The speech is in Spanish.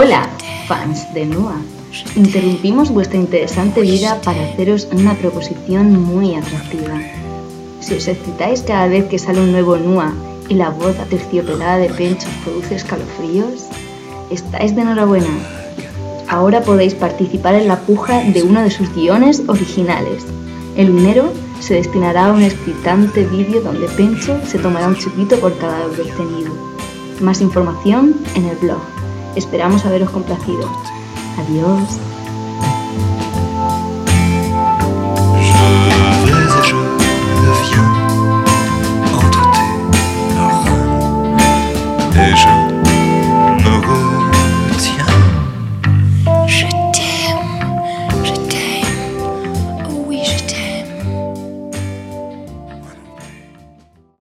Hola, fans de NUA. Interrumpimos vuestra interesante vida para haceros una proposición muy atractiva. Si os excitáis cada vez que sale un nuevo NUA y la voz aterciopelada de Pencho produce escalofríos, estáis de enhorabuena. Ahora podéis participar en la puja de uno de sus guiones originales. El dinero se destinará a un excitante vídeo donde Pencho se tomará un chupito por cada euro obtenido. Más información en el blog. Esperamos haberos complacido. Adiós.